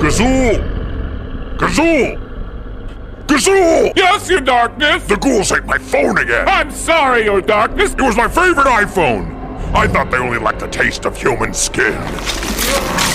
Gazoo! Gazoo! Gazoo! Yes, your darkness! The ghouls ate my phone again! I'm sorry, your darkness! It was my favorite iPhone! I thought they only liked the taste of human skin.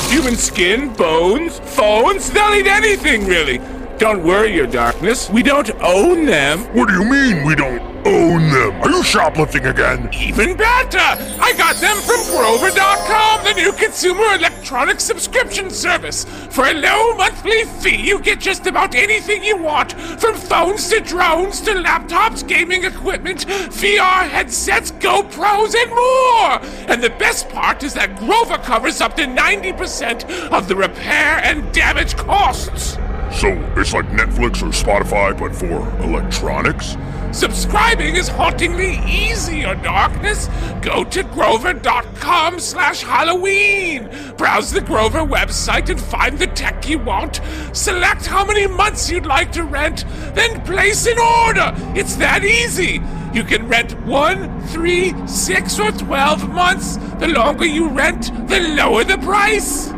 Human skin, bones, phones, they'll eat anything, really. Don't worry, your darkness. We don't own them. What do you mean we don't own them? Are you shoplifting again? Even better! I got them from Grover.com, the new consumer electronic subscription service. For a low monthly fee, you get just about anything you want from phones to drones to laptops, gaming equipment, VR headsets, GoPros, and more! And the best part is that Grover covers up to 90% of the repair and damage costs. So it's like Netflix or Spotify, but for electronics? Subscribing is hauntingly easy, your darkness. Go to grover.com slash Halloween. Browse the Grover website and find the tech you want. Select how many months you'd like to rent, then place an order. It's that easy. You can rent one, three, six, or twelve months. The longer you rent, the lower the price.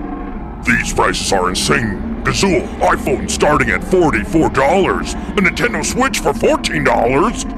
These prices are insane. Gazoo, iPhone starting at $44, a Nintendo Switch for $14,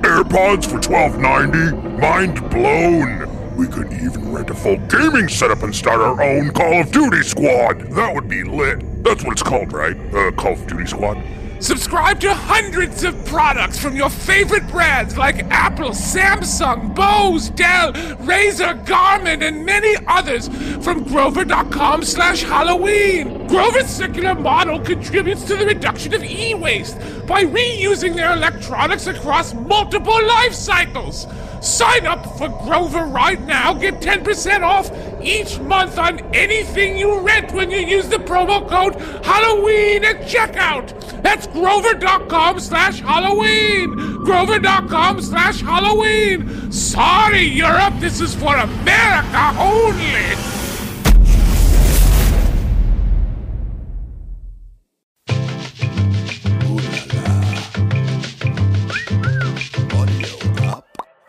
AirPods for $12.90. Mind blown. We could even rent a full gaming setup and start our own Call of Duty squad. That would be lit. That's what it's called, right? Uh, Call of Duty squad. Subscribe to hundreds of products from your favorite brands like Apple, Samsung, Bose, Dell, Razer, Garmin, and many others from Grover.com slash Halloween. Grover's circular model contributes to the reduction of e-waste by reusing their electronics across multiple life cycles. Sign up for Grover right now. Get 10% off each month on anything you rent when you use the promo code Halloween at checkout. That's grover.com slash Halloween. Grover.com slash Halloween. Sorry, Europe. This is for America only.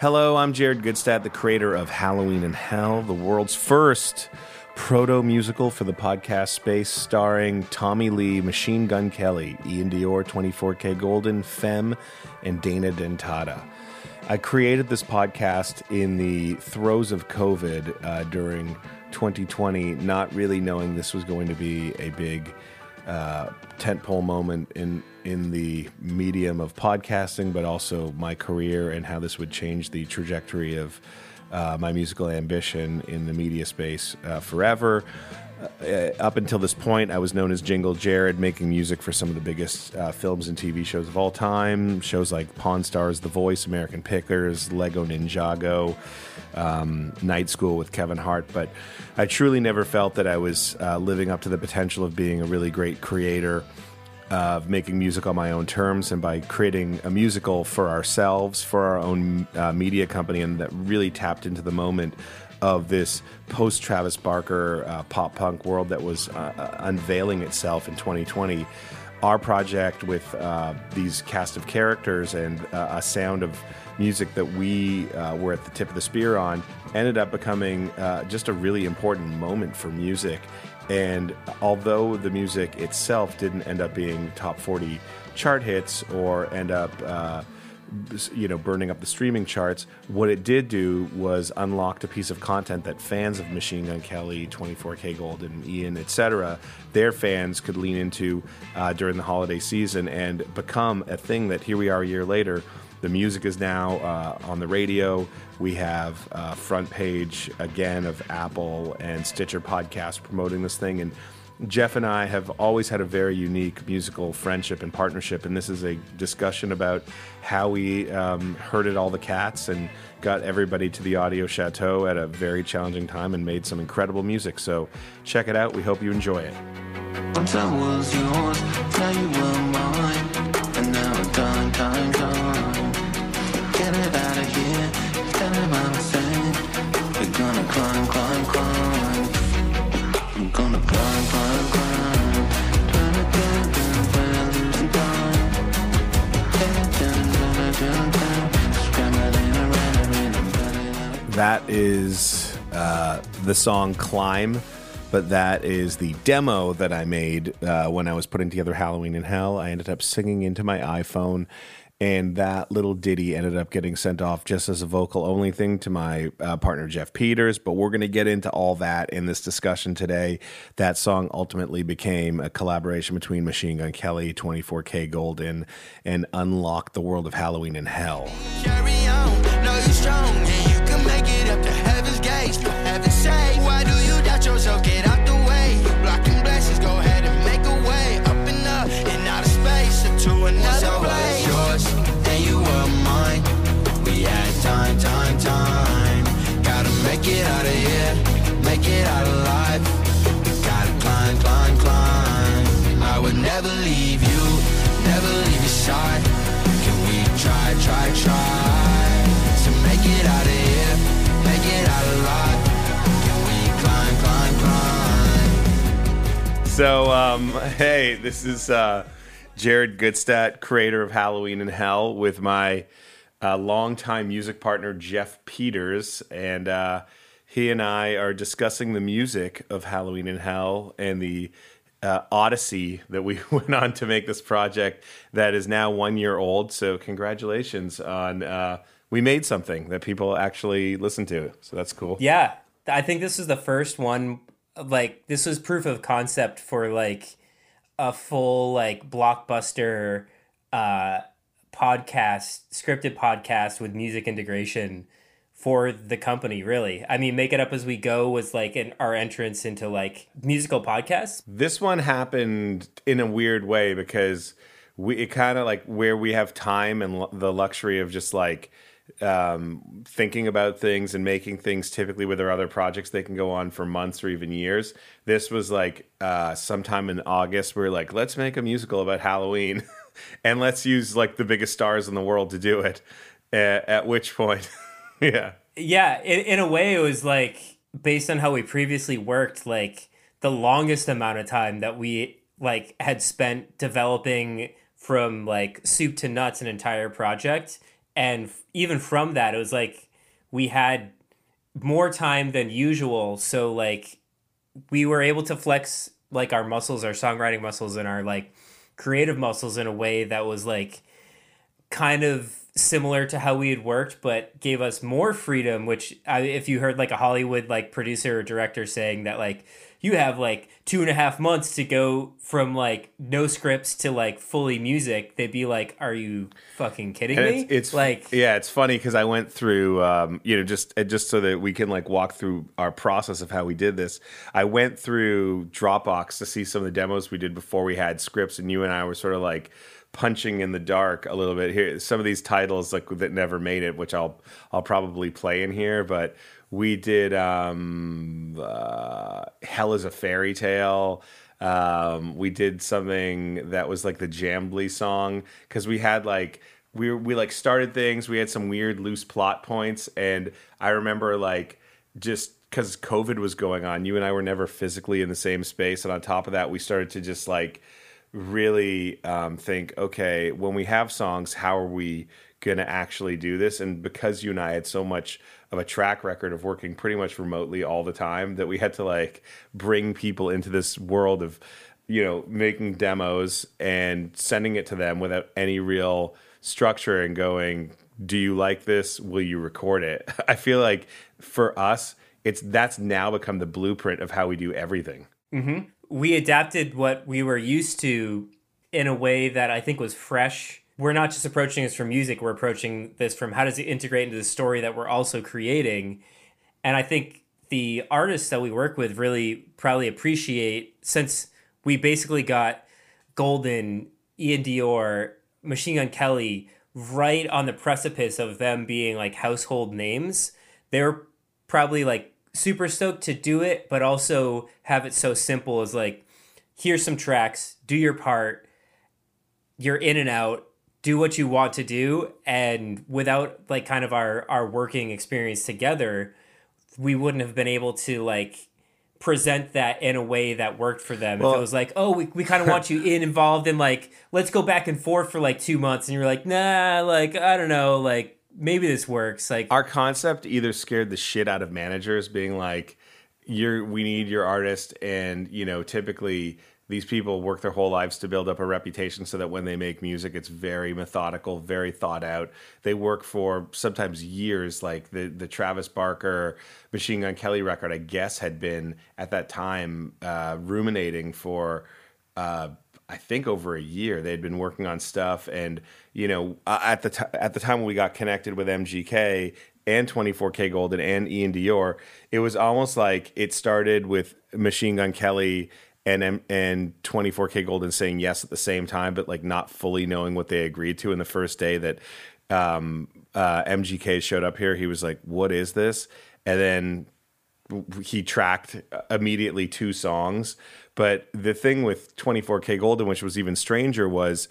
Hello, I'm Jared Gutstadt, the creator of Halloween in Hell, the world's first proto musical for the podcast space, starring Tommy Lee, Machine Gun Kelly, Iann Dior, 24K Golden, Phem, and Dana Dentata. I created this podcast in the throes of COVID uh, during 2020, not really knowing this was going to be a big uh, tentpole moment in in the medium of podcasting, but also my career and how this would change the trajectory of uh, my musical ambition in the media space uh, forever. Uh, up until this point, I was known as Jingle Jared, making music for some of the biggest uh, films and TV shows of all time. Shows like Pawn Stars, The Voice, American Pickers, Lego Ninjago, um, Night School with Kevin Hart. But I truly never felt that I was uh, living up to the potential of being a really great creator of making music on my own terms and by creating a musical for ourselves, for our own uh, media company, and that really tapped into the moment of this post Travis Barker uh, pop punk world that was uh, uh unveiling itself in 2020. Our project with uh, these cast of characters and uh, a sound of music that we were at the tip of the spear on ended up becoming just a really important moment for music and although the music itself didn't end up being top 40 chart hits or end up, uh, you know, burning up the streaming charts, what it did do was unlocked a piece of content that fans of Machine Gun Kelly, 24K Golden, Iann, etc., their fans could lean into uh, during the holiday season and become a thing that here we are a year later the music is now uh, on the radio. We have uh, front page again of Apple and Stitcher podcast promoting this thing, and Jeff and I have always had a very unique musical friendship and partnership, and this is a discussion about how we um, herded all the cats and got everybody to the audio chateau at a very challenging time and made some incredible music. So check it out. We hope you enjoy it. That is uh, the song Climb, but that is the demo that I made uh, when I was putting together Halloween in Hell. I ended up singing into my iPhone, and that little ditty ended up getting sent off just as a vocal only thing to my uh, partner Jeff Peters. But we're going to get into all that in this discussion today. That song ultimately became a collaboration between Machine Gun Kelly, 24kGoldn, and Unlock the World of Halloween in Hell. So, um, hey, this is uh, Jared Gutstadt, creator of Halloween in Hell, with my uh, longtime music partner Jeff Peters, and uh, he and I are discussing the music of Halloween in Hell and the uh, odyssey that we went on to make this project that is now one year old. So, congratulations on uh, we made something that people actually listen to. So that's cool. Yeah, I think this is the first one. Like this was proof of concept for like a full like blockbuster uh, podcast, scripted podcast with music integration for the company. Really, I mean, make it up as we go was like an, our entrance into like musical podcasts. This one happened in a weird way because we it kind of like where we have time and l- the luxury of just like um, thinking about things and making things typically with their other projects they can go on for months or even years. This was like uh, sometime in august we are like let's make a musical about halloween and let's use like the biggest stars in the world to do it. At, at which point yeah. Yeah in, in a way it was like based on how we previously worked like the longest amount of time that we like had spent developing from like soup to nuts an entire project and even from that it was like we had more time than usual. So like we were able to flex like our muscles our songwriting muscles and our like creative muscles in a way that was like kind of similar to how we had worked but gave us more freedom which I, if you heard like a hollywood like producer or director saying that like you have like two and a half months to go from like no scripts to like fully music they'd be like are you fucking kidding And me? it's, it's like yeah it's funny because i went through um, you know just uh, just so that we can like walk through our process of how we did this i went through dropbox to see some of the demos we did before we had scripts and you and i were sort of like punching in the dark a little bit here some of these titles like that never made it which i'll i'll probably play in here but we did um uh, hell is a fairy tale um, we did something that was like the Jambly song because we had like we we like started things. We had some weird loose plot points, and I remember like just because COVID was going on, you and I were never physically in the same space, and on top of that, we started to just like really um, think, okay, when we have songs, how are we going to actually do this? And because you and I had so much of a track record of working pretty much remotely all the time, that we had to like bring people into this world of, you know, making demos and sending it to them without any real structure and going, do you like this? Will you record it? I feel like for us, it's that's now become the blueprint of how we do everything. We adapted what we were used to in a way that I think was fresh. We're not just approaching this from music, we're approaching this from how does it integrate into the story that we're also creating. And I think the artists that we work with really probably appreciate since we basically got Goldn, Iann Dior, Machine Gun Kelly right on the precipice of them being like household names. They're probably like super stoked to do it, but also have it so simple as like, here's some tracks, do your part, you're in and out, do what you want to do, and without like kind of our our working experience together, we wouldn't have been able to like present that in a way that worked for them. if it was like, oh, we, we kind of want you in involved in like, let's go back and forth for like two months, and you're like, nah, like I don't know, like maybe this works. Like our concept either scared the shit out of managers being like you're we need your artist and you know typically these people work their whole lives to build up a reputation so that when they make music it's very methodical very thought out they work for sometimes years like the the Travis Barker Machine Gun Kelly record I guess had been at that time uh, ruminating for uh, I think over a year. They'd been working on stuff, and you know, at the t- at the time when we got connected with MGK and 24kGoldn and Iann Dior, it was almost like it started with Machine Gun Kelly and and 24kGoldn saying yes at the same time, but like not fully knowing what they agreed to. In the first day that um, uh, MGK showed up here, he was like, "What is this?" And then he tracked immediately two songs. But the thing with 24kGoldn, which was even stranger, was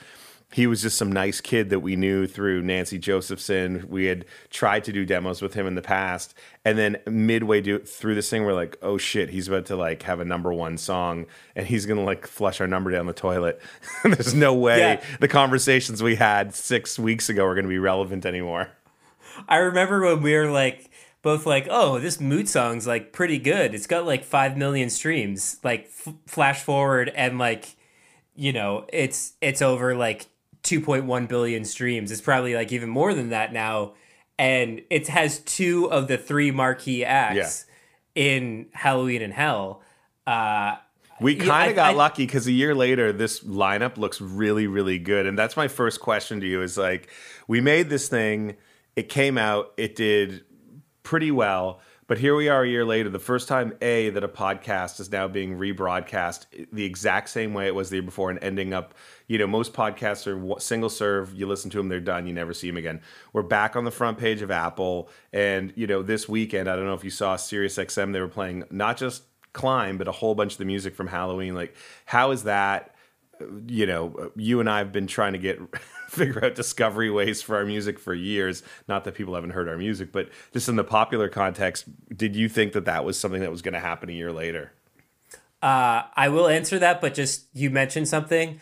he was just some nice kid that we knew through Nancy Josephson. We had tried to do demos with him in the past, and then midway do, through this thing, we're like, "Oh shit, he's about to like have a number one song, and he's gonna like flush our number down the toilet." There's no way Yeah. the conversations we had six weeks ago are gonna be relevant anymore. I remember when we were like both like, oh, this mood song's like pretty good. It's got like five million streams. Like f- flash forward and like, you know, it's it's over like two point one billion streams. It's probably like even more than that now, and it has two of the three marquee acts in Halloween in Hell. Uh, We kind of got I- lucky because a year later, this lineup looks really, really good. And that's my first question to you: is like, we made this thing, it came out, it did pretty well, but here we are a year later. The first time, a that a podcast is now being rebroadcast the exact same way it was the year before, and ending up, you know, most podcasts are single serve. You listen to them, they're done. You never see them again. We're back on the front page of Apple, and you know, this weekend, I don't know if you saw Sirius XM, they were playing not just climb but a whole bunch of the music from halloween like how is that uh, you know uh, you and i have been trying to get figure out discovery ways for our music for years not that people haven't heard our music but just in the popular context did you think that that was something that was going to happen a year later Uh, I will answer that, but just you mentioned something.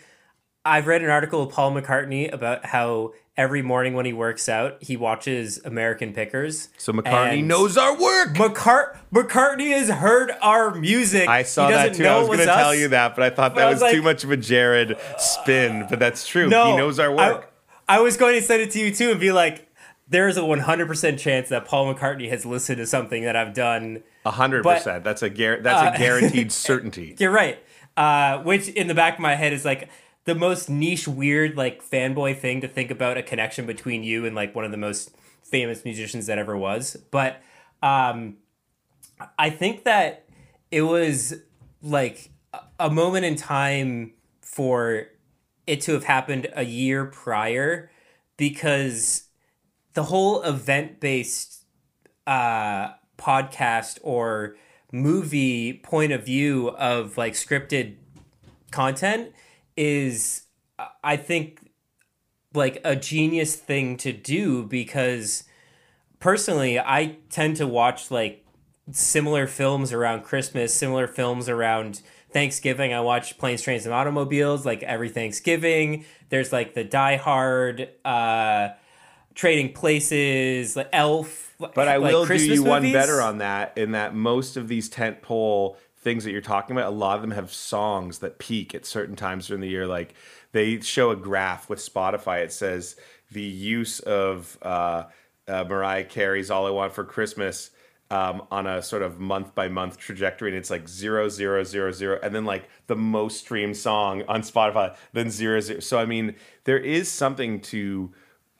I've read an article of Paul McCartney about how every morning when he works out, he watches American Pickers. so mccartney knows our work McCart- McCartney has heard our music. I saw that too. I was going to tell you that, but I thought But that I was, was too much of a Jared spin. But that's true. No, he knows our work. I, I was going to send it to you too and be like, there is a 100% chance that Paul McCartney has listened to something that I've done. A hundred but- percent. That's a gar- that's a guaranteed certainty. You're right. Uh, which in the back of my head is like the most niche, weird, like fanboy thing to think about a connection between you and like one of the most famous musicians that ever was. But um, I think that it was like a- moment in time for it to have happened a year prior because the whole event based uh, podcast or movie point of view of like scripted content is I think like a genius thing to do because personally I tend to watch like similar films around Christmas, similar films around Thanksgiving. I watch Planes, Trains, and Automobiles like every Thanksgiving. There's like the Die Hard, uh, Trading Places, like Elf. But I like will Christmas do you one better on that in that most of these tent pole things that you're talking about, a lot of them have songs that peak at certain times during the year. Like they show a graph with Spotify. It says the use of uh, uh, Mariah Carey's "All I Want for Christmas." Um, on a sort of month by month trajectory, and it's like zero, zero, zero, zero, and then like the most streamed song on Spotify, then zero, zero. So I mean, there is something to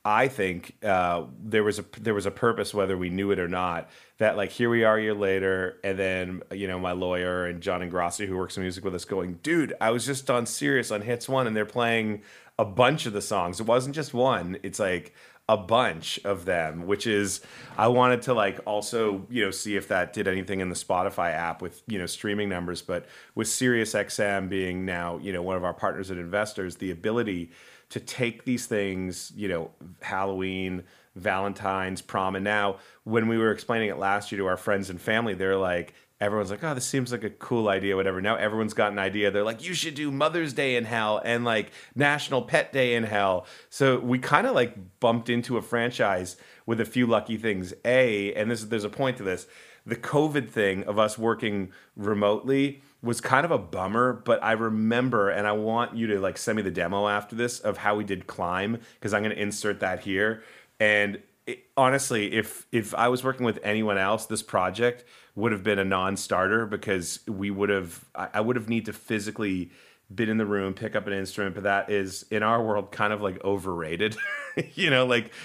I think uh, there was a there was a purpose, whether we knew it or not. That like here we are a year later, and then you know my lawyer and John Ingrassi, who works in music with us, going, dude, I was just on Sirius on Hits One, and they're playing a bunch of the songs. It wasn't just one. It's like a bunch of them, which is I wanted to like also you know see if that did anything in the Spotify app with you know streaming numbers, but with SiriusXM being now you know one of our partners and investors, the ability to take these things, you know, Halloween, Valentine's, prom, and now when we were explaining it last year to our friends and family, they're like, everyone's like, oh, this seems like a cool idea, whatever. Now everyone's got an idea. They're like, you should do Mother's Day in Hell and like National Pet Day in Hell. So we kind of like bumped into a franchise with a few lucky things. A, and this there's a point to this. The COVID thing of us working remotely was kind of a bummer, but I remember, and I want you to like send me the demo after this of how we did climb because I'm going to insert that here. And it, honestly, if if I was working with anyone else, this project would have been a non-starter because we would have I, I would have need to physically been in the room, pick up an instrument, but that is in our world kind of like overrated. you know, like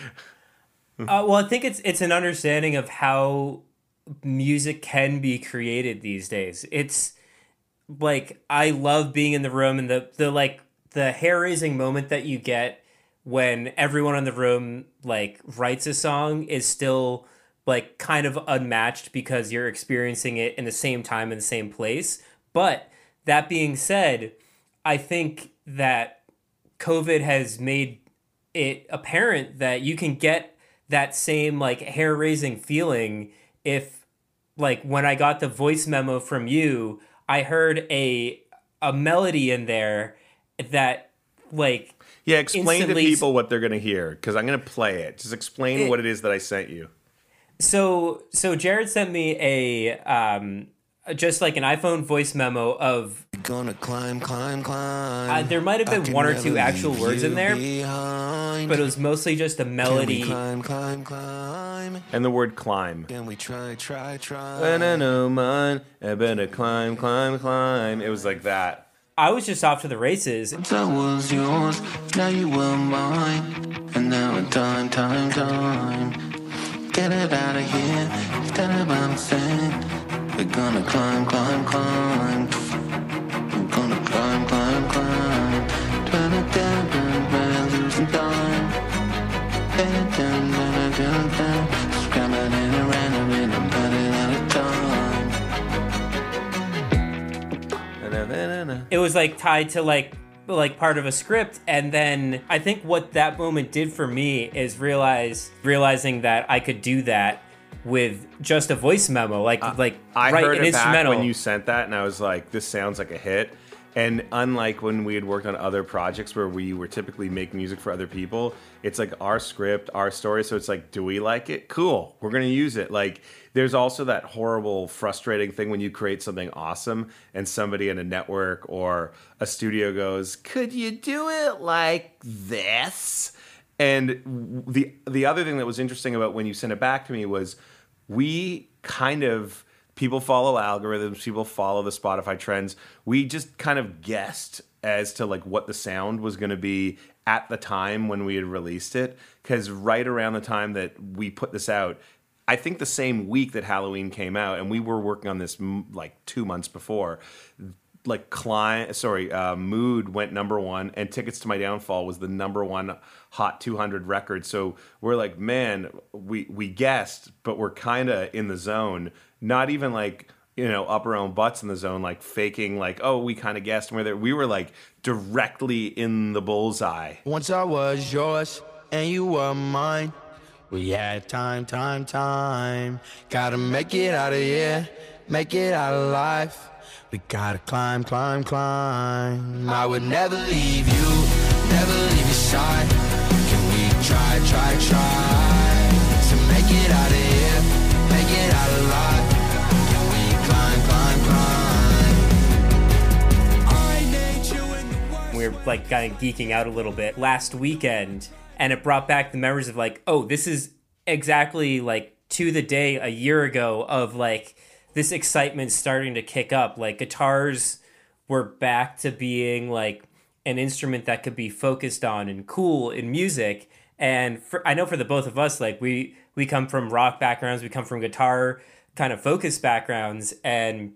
Uh, well, I think it's it's an understanding of how music can be created these days. It's like I love being in the room and the the like the hair raising moment that you get when everyone in the room like writes a song is still like kind of unmatched because you're experiencing it in the same time in the same place. But that being said, I think that COVID has made it apparent that you can get that same like hair raising feeling if like when I got the voice memo from you, I heard a a melody in there that like yeah, explain to people what they're going to hear because I'm going to play it. Just explain It- what it is that I sent you. so so Jared sent me a um just like an iPhone voice memo of Gonna climb, climb, climb. Uh, there might have been one or two actual words in there, behind. but it was mostly just a Can we melody. climb, climb, climb. And the word climb. Can we try, try, try? And I know, mine. I better climb, climb, climb. It was like that. I was just off to the races. That was yours, now you were mine. And now it's time, time, time. Get it out of here, instead of what I'm saying. We're gonna climb, climb, climb. We're gonna climb, climb, climb. Turn it down, down, down, losing time. Down, down, down, down, down. Scrambling around and in, I'm running out of time. It was like tied to like like part of a script and then I think what that moment did for me is realize realizing that I could do that with just a voice memo like uh, like I write heard an it back instrumental when you sent that, and I was like, "This sounds like a hit." And unlike when we had worked on other projects where we were typically make music for other people, it's like our script, our story. So it's like, do we like it? Cool, we're gonna use it. Like, there's also that horrible, frustrating thing when you create something awesome and somebody in a network or a studio goes, "Could you do it like this?" And the the other thing that was interesting about when you sent it back to me was we kind of people follow algorithms, people follow the Spotify trends. We just kind of guessed as to like what the sound was going to be at the time when we had released it cuz right around the time that we put this out I think the same week that Halloween came out, and we were working on this like two months before. Like client, sorry, uh, Mood went number one, and Tickets to My Downfall was the number one Hot 200 record. So we're like, man, we we guessed, but we're kind of in the zone. Not even like you know up our own butts in the zone, like faking, like oh we kind of guessed. Where we were like directly in the bullseye. Once I was yours and you were mine. We had time, time, time. Gotta make it out of here, make it out alive. We gotta climb, climb, climb. I would never leave you, never leave your side. Can we try, try, try to make it out of here, make it out alive? Can we climb, climb, climb? I need you in the we were like kind of geeking out a little bit last weekend and it brought back the memories of like oh this is exactly like to the day a year ago of like this excitement starting to kick up like guitars were back to being like an instrument that could be focused on and cool in music And for, I know for the both of us, like we we come from rock backgrounds, we come from guitar kind of focused backgrounds, and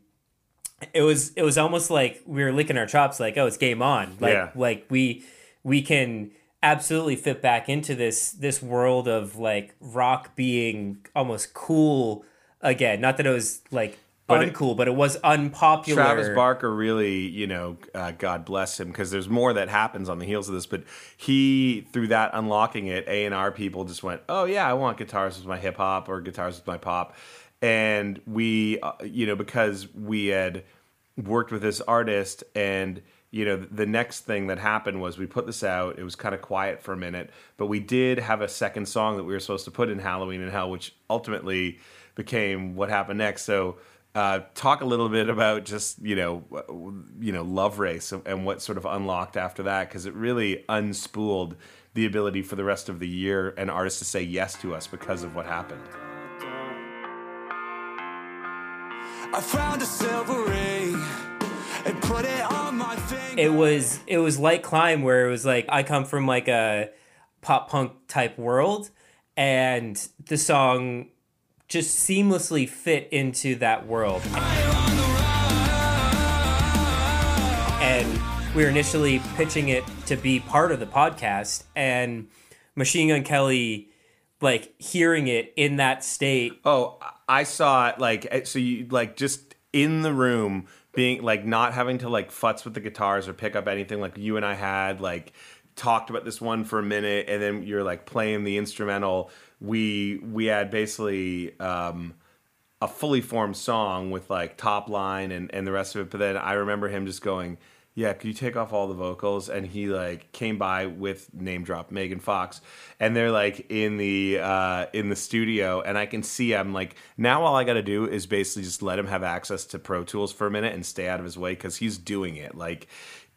it was it was almost like we were licking our chops, like oh, it's game on. Like Yeah. like we we can absolutely fit back into this this world of like rock being almost cool again. Not that it was like But it- uncool, but it was unpopular. Travis Barker really, you know, uh, God bless him, because there's more that happens on the heels of this. But he, through that unlocking it, A and R people just went, "Oh yeah, I want guitars with my hip hop or guitars with my pop," and we, uh, you know, because we had worked with this artist and you know the next thing that happened was we put this out it was kind of quiet for a minute but we did have a second song that we were supposed to put in halloween in hell which ultimately became what happened next so uh, talk a little bit about just you know you know love race and what sort of unlocked after that because it really unspooled the ability for the rest of the year and artists to say yes to us because of what happened I found a silver ring and put it on my finger. it was it was like climb where it was like i come from like a pop punk type world and the song just seamlessly fit into that world. And we were initially pitching it to be part of the podcast and machine gun kelly like hearing it in that state. Oh, I saw it like eh, so you like just in the room being like not having to like futz with the guitars or pick up anything like you and I had like talked about this one for a minute and then you're like playing the instrumental. We we had basically um a fully formed song with like top line and, and the rest of it. But then I remember him just going, Yeah, could you take off all the vocals? And he like came by with name drop Megan Fox. And they're like in the uh in the studio and I can see I'm like now all I gotta do is basically just let him have access to Pro Tools for a minute and stay out of his way because he's doing it. Like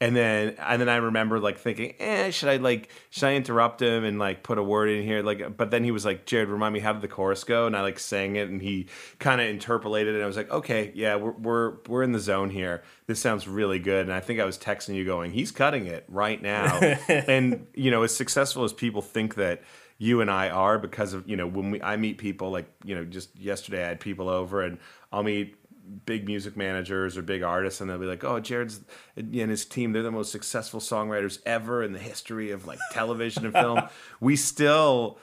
and then and then I remember like thinking, eh, should I like should I interrupt him and like put a word in here? Like but then he was like, Jared, remind me how did the chorus go? And I like sang it and he kind of interpolated it and I was like, Okay, yeah, we're we're we're in the zone here. This sounds really good. And I think I was texting you going, He's cutting it right now. and you know, as successful as people think that you and I are because of, you know, when we I meet people like, you know, just yesterday I had people over and I'll meet big music managers or big artists and they'll be like oh jared's and his team they're the most successful songwriters ever in the history of like television and film we still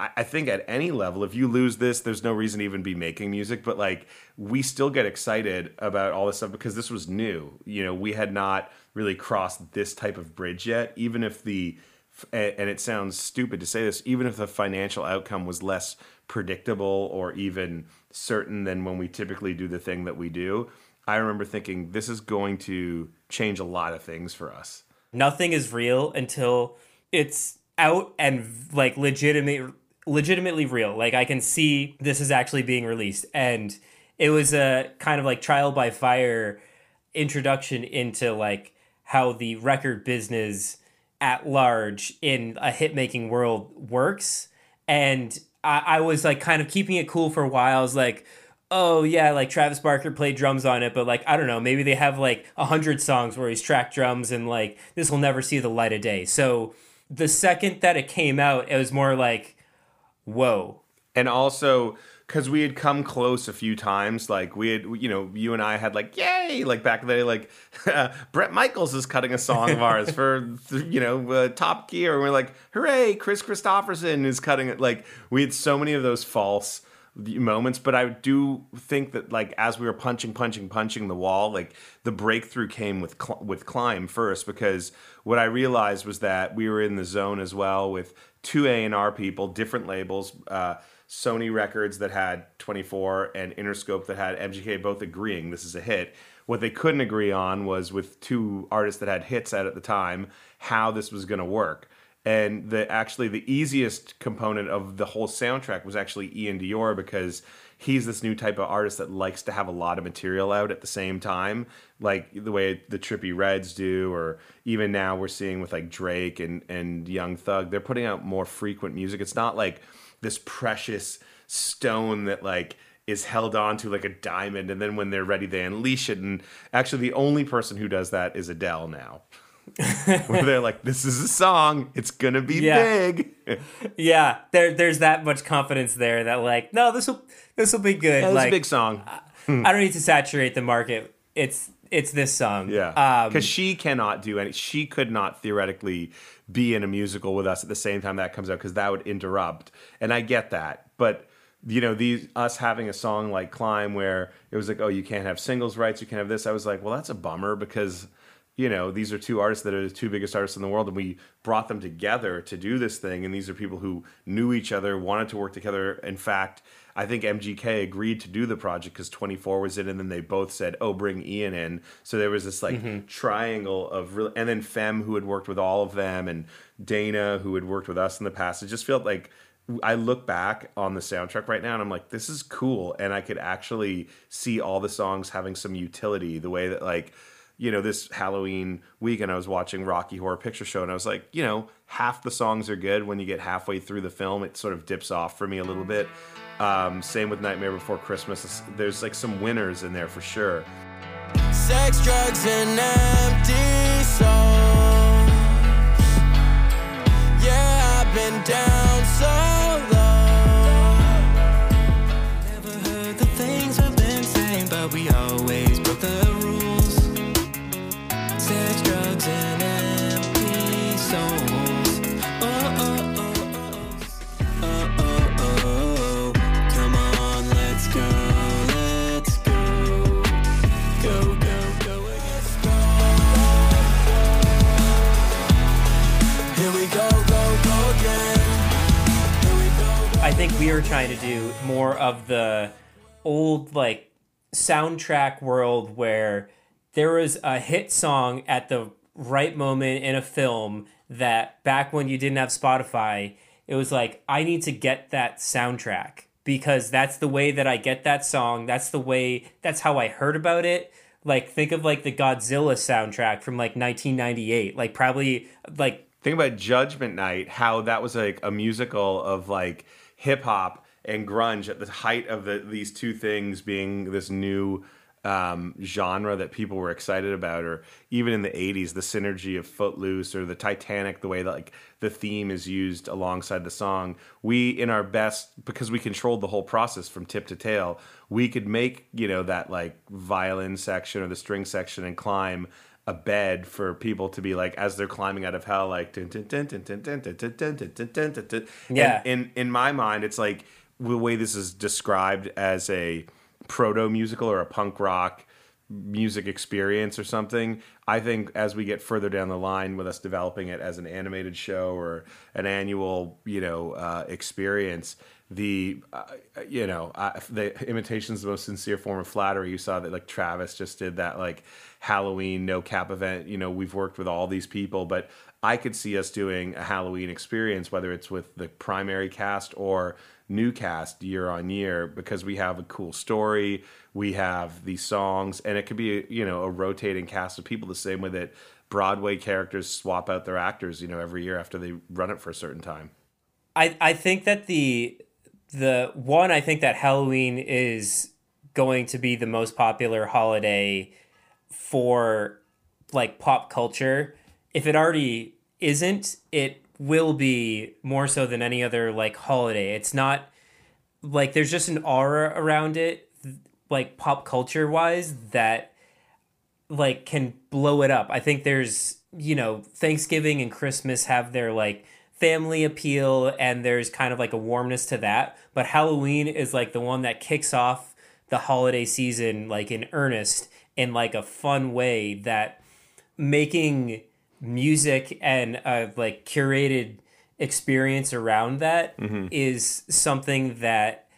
I I think at any level, if you lose this, there's no reason to even be making music. But like, we still get excited about all this stuff because this was new. You know, we had not really crossed this type of bridge yet. Even if the, and it sounds stupid to say this, even if the financial outcome was less predictable or even certain than when we typically do the thing that we do, I remember thinking this is going to change a lot of things for us. nothing is real until it's out and like legitimate legitimately real. Like i can see this is actually being released. And it was a kind of like trial by fire introduction into like how the record business at large in a hit making world works. And I, I was like kind of keeping it cool for a while. I was like oh yeah like travis barker played drums on it but like i don't know maybe they have like a hundred songs where he's tracked drums and like this will never see the light of day. So the second that it came out it was more like whoa. And also because we had come close a few times like we had you know you and i had like yay! Like back then like bret michaels is cutting a song of ours for you know uh, top gear and we're like hooray kris kristofferson is cutting it. Like we had so many of those false moments but i do think that like as we were punching punching punching the wall like the breakthrough came with Cl- with climb first because what i realized was that we were in the zone as well with two a&r people different labels uh, sony records that had 24 and interscope that had mgk both agreeing this is a hit what they couldn't agree on was with two artists that had hits out at the time how this was going to work and the actually the easiest component of the whole soundtrack was actually Iann Dior because he's this new type of artist that likes to have a lot of material out at the same time, like the way the Trippie Redds do, or even now we're seeing with like Drake and and Young Thug. They're putting out more frequent music. It's not like this precious stone that like is held on to like a diamond and then when they're ready they unleash it and actually the only person who does that is Adele now. where they're like, "This is a song. It's gonna be Yeah. big." Yeah, there there's that much confidence there that like, no, this will this will be good. Yeah, it's like, a big song. I don't need to saturate the market. It's it's this song. Yeah, Um, because she cannot do any. She could not theoretically be in a musical with us at the same time that comes out because that would interrupt. And I get that, but you know, these us having a song like "Climb" where it was like, oh, you can't have singles rights, you can't have this. I was like, well, that's a bummer because you know these are two artists that are the two biggest artists in the world, and we brought them together to do this thing. And these are people who knew each other, wanted to work together. In fact. I think MGK agreed to do the project because 24 was in, and then they both said, "Oh, bring Iann in." So there was this like mm-hmm. triangle of real, and then Phem, who had worked with all of them, and Dana, who had worked with us in the past. It just felt like I look back on the soundtrack right now, and I'm like, this is cool, and I could actually see all the songs having some utility. The way that like you know, this Halloween weekend, I was watching Rocky Horror Picture Show, and I was like, you know, half the songs are good. When you get halfway through the film, it sort of dips off for me a little bit. Um, same with Nightmare Before Christmas. There's like some winners in there for sure. Sex, drugs, and empty songs. Old like soundtrack world where there was a hit song at the right moment in a film that back when you didn't have Spotify, it was like I need to get that soundtrack because that's the way that I get that song. That's the way that's how I heard about it. Like think of like the Godzilla soundtrack from like 1998. Like probably like Think about Judgment Night, how that was like a musical of like hip hop and grunge at the height of the, these two things being this new um, genre that people were excited about, or even in the '80s, the synergy of Footloose or the Titanic, the way that like the theme is used alongside the song. We, in our best, because we controlled the whole process from tip to tail, we could make you know that like violin section or the string section and climb a bed for people to be like as they're climbing out of hell like yeah in in my mind it's like the way this is described as a proto musical or a punk rock music experience or something i think as we get further down the line with us developing it as an animated show or an annual you know uh, experience the uh, you know uh, the imitation is the most sincere form of flattery. You saw that like travis just did that like halloween no cap event. You know we've worked with all these people but i could see us doing a halloween experience whether it's with the primary cast or new cast year on year because we have a cool story we have these songs and it could be you know a rotating cast of people the same way that broadway characters swap out their actors you know every year after they run it for a certain time I I think that the the one I think that Halloween is going to be the most popular holiday for like pop culture. If it already isn't, it will be more so than any other like holiday. It's not like there's just an aura around it like pop culture wise that like can blow it up. I think there's, you know, Thanksgiving and Christmas have their like family appeal and there's kind of like a warmness to that, but Halloween is like the one that kicks off the holiday season like in earnest in like a fun way that making music and a like curated experience around that mm-hmm. is something that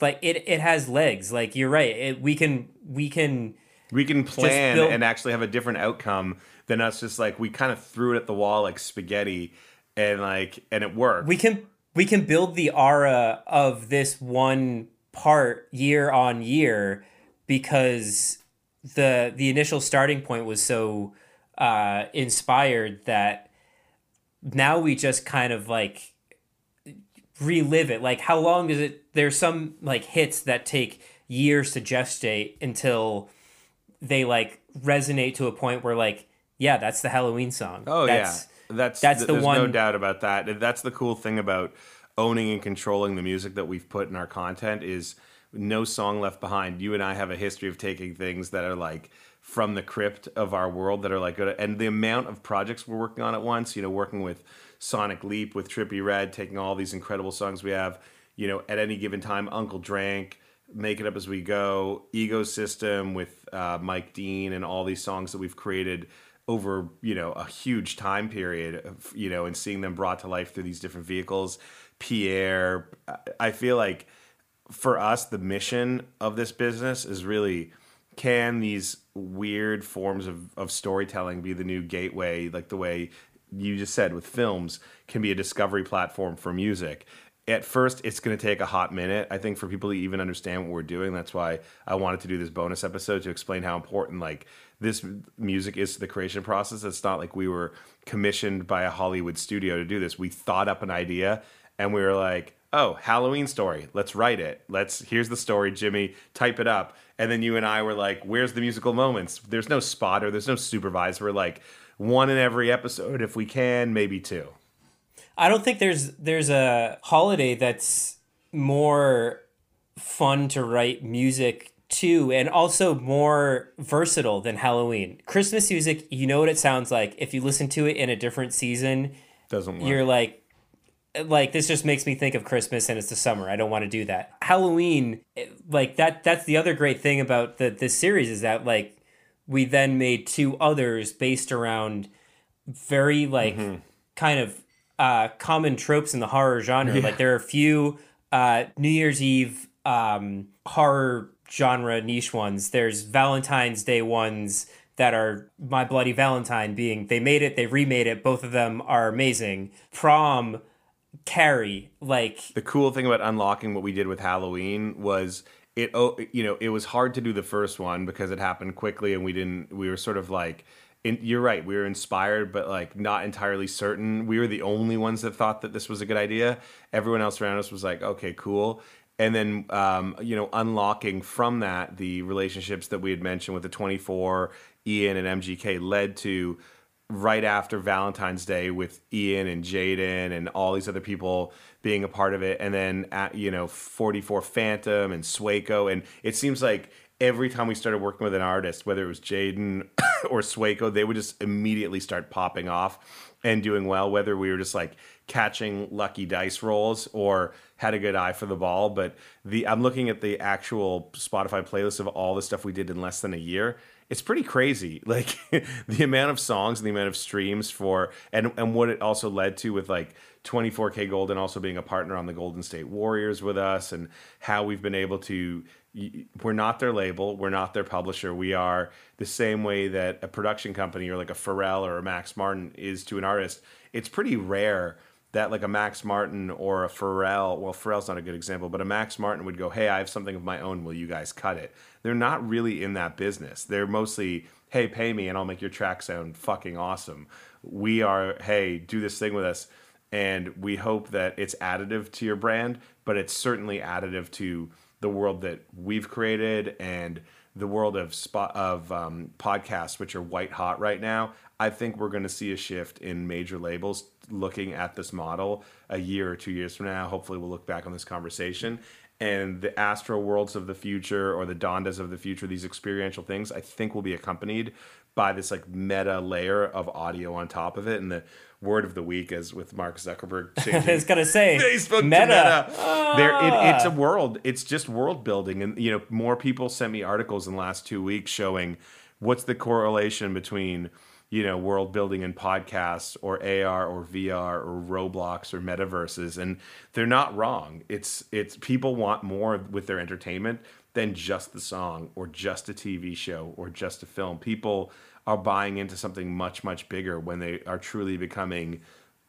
like it it has legs. Like you're right. It, we can we can we can plan build- and actually have a different outcome than us just like we kind of threw it at the wall like spaghetti and like and it worked. We can we can build the aura of this one part year on year because the the initial starting point was so uh inspired that now we just kind of like relive it like how long does it there's some like hits that take years to gestate until they like resonate to a point where like yeah, that's the Halloween song. Oh that's, yeah, that's that's th- the there's one. No doubt about that. That's the cool thing about owning and controlling the music that we've put in our content is no song left behind. You and I have a history of taking things that are like from the crypt of our world that are like and the amount of projects we're working on at once. You know, working with Sonic Leap with Trippie Redd, taking all these incredible songs we have. You know, at any given time, Uncle Drank. Make it up as we go. Ecosystem with uh, Mike Dean and all these songs that we've created over you know a huge time period of, you know and seeing them brought to life through these different vehicles pierre i feel like for us the mission of this business is really can these weird forms of, of storytelling be the new gateway like the way you just said with films can be a discovery platform for music? At first it's going to take a hot minute i think for people to even understand what we're doing. That's why i wanted to do this bonus episode to explain how important like this music is to the creation process. It's not like we were commissioned by a hollywood studio to do this. We thought up an idea and we were like oh halloween story. Let's write it. Let's here's the story jimmy. Type it up. And then you and i were like where's the musical moments? There's no spotter there's no supervisor. We're like one in every episode if we can maybe two. I don't think there's there's a holiday that's more fun to write music to and also more versatile than Halloween. Christmas music, you know what it sounds like. If you listen to it in a different season, doesn't work. you're like like this just makes me think of Christmas and it's the summer. I don't want to do that. Halloween like that that's the other great thing about the this series is that like we then made two others based around very like kind of uh, common tropes in the horror genre. Like there are a few uh, New Year's Eve um, horror genre niche ones. There's Valentine's Day ones that are My Bloody Valentine being they made it, they remade it. Both of them are amazing. Prom, Carrie, like the cool thing about unlocking what we did with Halloween was it oh you know it was hard to do the first one because it happened quickly and we didn't we were sort of like in, you're right we were inspired but like not entirely certain. We were the only ones that thought that this was a good idea. Everyone else around us was like okay cool. And then um, you know unlocking from that the relationships that we had mentioned with the 24 Iann and mgk led to right after Valentine's Day with Iann and Jaden and all these other people being a part of it, and then at, you know 44 Phantom and Sueco, and it seems like every time we started working with an artist, whether it was Jaden or Sueco, they would just immediately start popping off and doing well. Whether we were just like catching lucky dice rolls or had a good eye for the ball, but the I'm looking at the actual Spotify playlist of all the stuff we did in less than a year it's pretty crazy like the amount of songs and the amount of streams for and and what it also led to with like 24kGoldn also being a partner on the golden state warriors with us and how we've been able to we're not their label we're not their publisher we are the same way that a production company or like a pharrell or a max martin is to an artist. It's pretty rare that like a Max Martin or a Pharrell, well, Pharrell's not a good example, but a Max Martin would go, Hey, I have something of my own. Will you guys cut it? They're not really in that business. They're mostly, Hey, pay me and I'll make your track sound fucking awesome. We are, Hey, do this thing with us. And we hope that it's additive to your brand, but it's certainly additive to the world that we've created and the world of spot of um, podcasts, which are white hot right now. I think we're going to see a shift in major labels looking at this model a year or two years from now. Hopefully, we'll look back on this conversation and the Astroworlds of the future or the Dondas of the future, these experiential things, I think will be accompanied by this like meta layer of audio on top of it. And the word of the week is with Mark Zuckerberg. I was gonna say Facebook meta. meta. There, it, ah. it's a world. It's just world building, and you know, more people sent me articles in the last two weeks showing what's the correlation between you know world building and podcasts or AR or VR or Roblox or metaverses and they're not wrong. It's it's people want more with their entertainment than just the song or just a TV show or just a film. People are buying into something much much bigger when they are truly becoming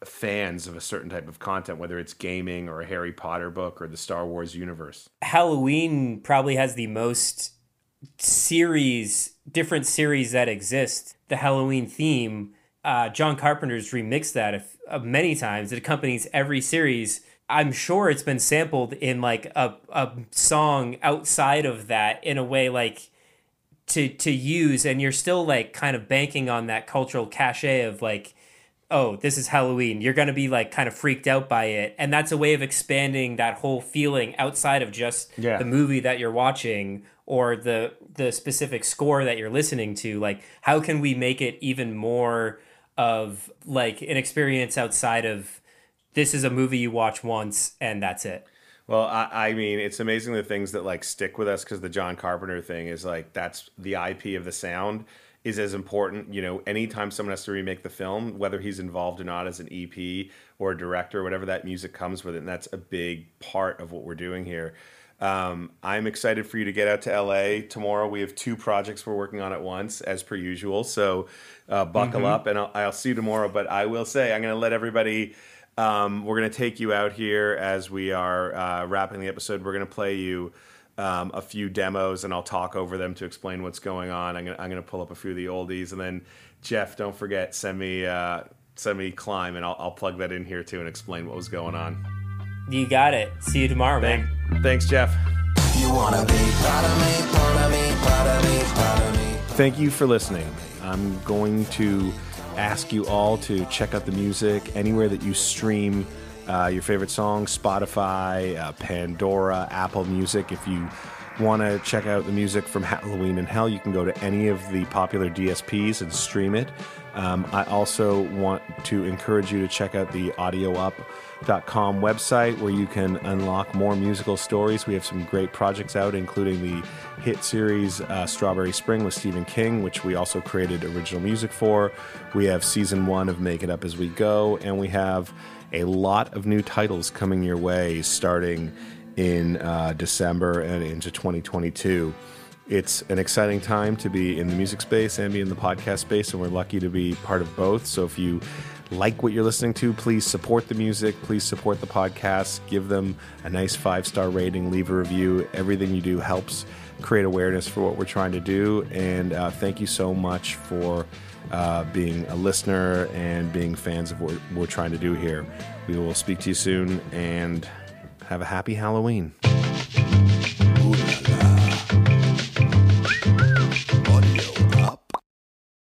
fans of a certain type of content whether it's gaming or a Harry Potter book or the Star Wars universe. Halloween probably has the most series, different series that exist. The Halloween theme, uh, John Carpenter's remixed that if, uh, many times. It accompanies every series. I'm sure it's been sampled in like a, a song outside of that in a way like to to use and you're still like kind of banking on that cultural cachet of like oh this is halloween you're going to be like kind of freaked out by it and that's a way of expanding that whole feeling outside of just Yeah. the movie that you're watching or the the specific score that you're listening to like how can we make it even more of like an experience outside of this is a movie you watch once and that's it Well, I, I mean, it's amazing the things that like stick with us because the John Carpenter thing is like that's the IP of the sound is as important. You know, anytime someone has to remake the film, whether he's involved or not as an EP or a director, whatever that music comes with it, and that's a big part of what we're doing here. Um, I'm excited for you to get out to LA tomorrow. We have two projects we're working on at once, as per usual. So uh, buckle up, and I'll, I'll see you tomorrow. But I will say, I'm going to let everybody. Um, we're going to take you out here as we are uh, wrapping the episode. We're going to play you um, a few demos, and I'll talk over them to explain what's going on. I'm going to, I'm going to pull up a few of the oldies, and then Jeff, don't forget, send me uh, send me climb, and I'll, I'll plug that in here too and explain what was going on. You got it see you tomorrow Thank, man thanks, Jeff. You wanna be proud of me, proud of me, proud of me, proud of me. Thank you for listening. I'm going to ask you all to check out the music anywhere that you stream uh, your favorite songs Spotify, uh, Pandora, Apple Music. If you want to check out the music from Halloween in Hell, you can go to any of the popular DSPs and stream it. Um, I also want to encourage you to check out the audioup.com website where you can unlock more musical stories. We have some great projects out, including the hit series uh, Strawberry Spring with Stephen King, which we also created original music for. We have season one of Make It Up As We Go, and we have a lot of new titles coming your way starting in uh, December and into 2022 it's an exciting time to be in the music space and be in the podcast space, and we're lucky to be part of both. So if you like what you're listening to, please support the music, please support the podcast, give them a nice five star rating, leave a review. Everything you do helps create awareness for what we're trying to do. And uh, thank you so much for uh, being a listener and being fans of what we're trying to do here. We will speak to you soon and have a happy Halloween.